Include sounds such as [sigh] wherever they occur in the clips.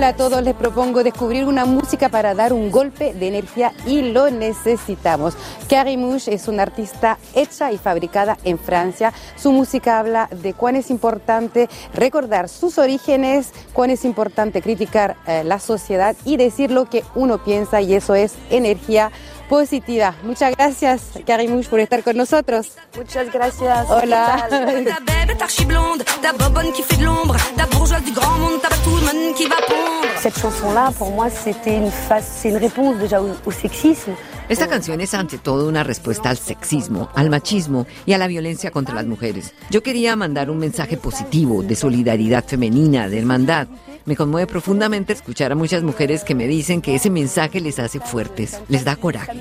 Hola a todos, les propongo descubrir una música para dar un golpe de energía y lo necesitamos. Carrie Mouche es una artista hecha y fabricada en Francia. Su música habla de cuán es importante recordar sus orígenes, cuán es importante criticar eh, la sociedad y decir lo que uno piensa y eso es energía positiva. Muchas gracias, Karimouche, por estar con nosotros. Muchas gracias. Hola. [laughs] Cette chanson-là, pour moi, c'était une, réponse déjà au, au sexisme. Esta canción es ante todo una respuesta al sexismo, al machismo y a la violencia contra las mujeres. Yo quería mandar un mensaje positivo de solidaridad femenina, de hermandad. Me conmueve profundamente escuchar a muchas mujeres que me dicen que ese mensaje les hace fuertes, les da coraje.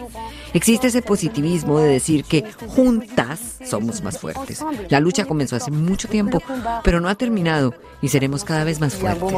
Existe ese positivismo de decir que juntas somos más fuertes. La lucha comenzó hace mucho tiempo, pero no ha terminado y seremos cada vez más fuertes.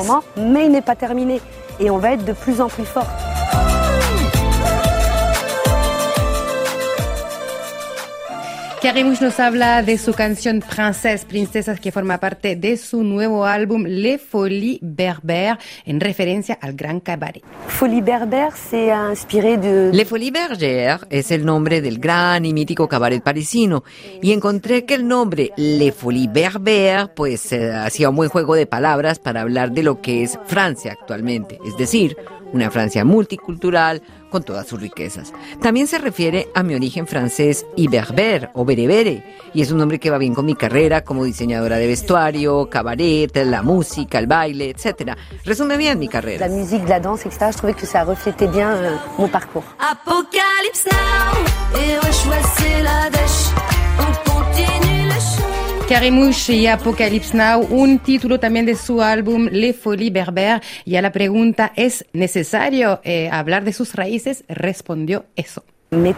Mouche nos habla de su canción Princess, Princesas, que forma parte de su nuevo álbum Les Folies Berbères, en referencia al gran cabaret. Folie Berbère, c'est inspiré de... Les Folies Bergères es el nombre del gran y mítico cabaret parisino y encontré que el nombre Les Folies Berbères pues eh, hacía un buen juego de palabras para hablar de lo que es Francia actualmente, es decir, una Francia multicultural con todas sus riquezas. También se refiere a mi origen francés y berber o berebere, y es un nombre que va bien con mi carrera como diseñadora de vestuario, cabaret, la música, el baile, etc. Resume bien mi carrera. La musique, la danse, etc. Je trouvais que ça reflétait bien euh, mon parcours. Apocalypse now, et rechoisissez la dèche. On continue le show. Carrie Mouche y Apocalypse Now, un título también de su álbum Les Folies Berbères. Y a la pregunta, ¿es necesario eh, hablar de sus raíces? Respondió eso. Mis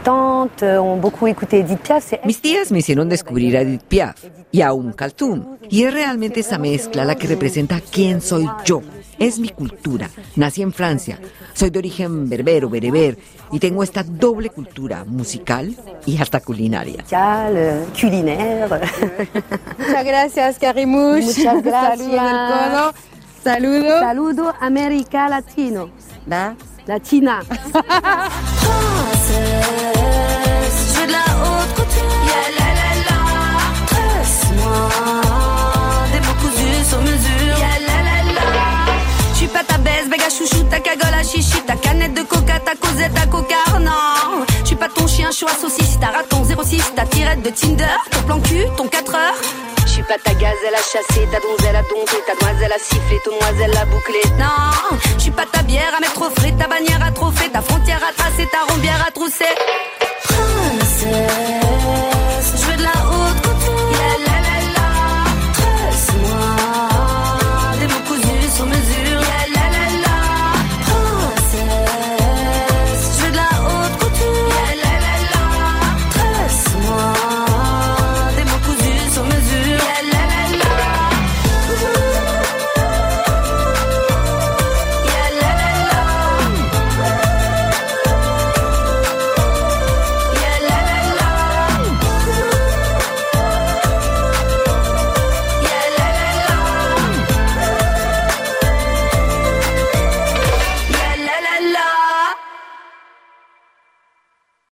tías me hicieron descubrir a Edith Piaf y a un Kaltum. Y es realmente esa mezcla la que representa quién soy yo. Es mi cultura. Nací en Francia. Soy de origen berbero, bereber. Y tengo esta doble cultura musical y hasta culinaria. Muchas gracias, Carrie Mouche. Muchas gracias. Saludo codo. Saludo. Saludo América Latino. Da. Latina. [laughs] Je veux de la haute couture. Yeah. Tresse-moi des mots cousus sur mesure. Yeah. Je suis pas ta baisse, béga chouchou, ta cagole à chichi, ta canette de coca, ta causette, ta coca, non. Je suis pas ton chien, chaud à saucisse, ta raton 06, ta tirette de Tinder, ton plan cul, ton 4 heures. Suis pas ta gazelle à chasser, ta donzelle à dompter, ta demoiselle à siffler, ton noiselle à boucler. Non, je suis pas ta bière à mettre au frais, ta bannière à trophée, ta frontière à tracer, ta rombière à trousser.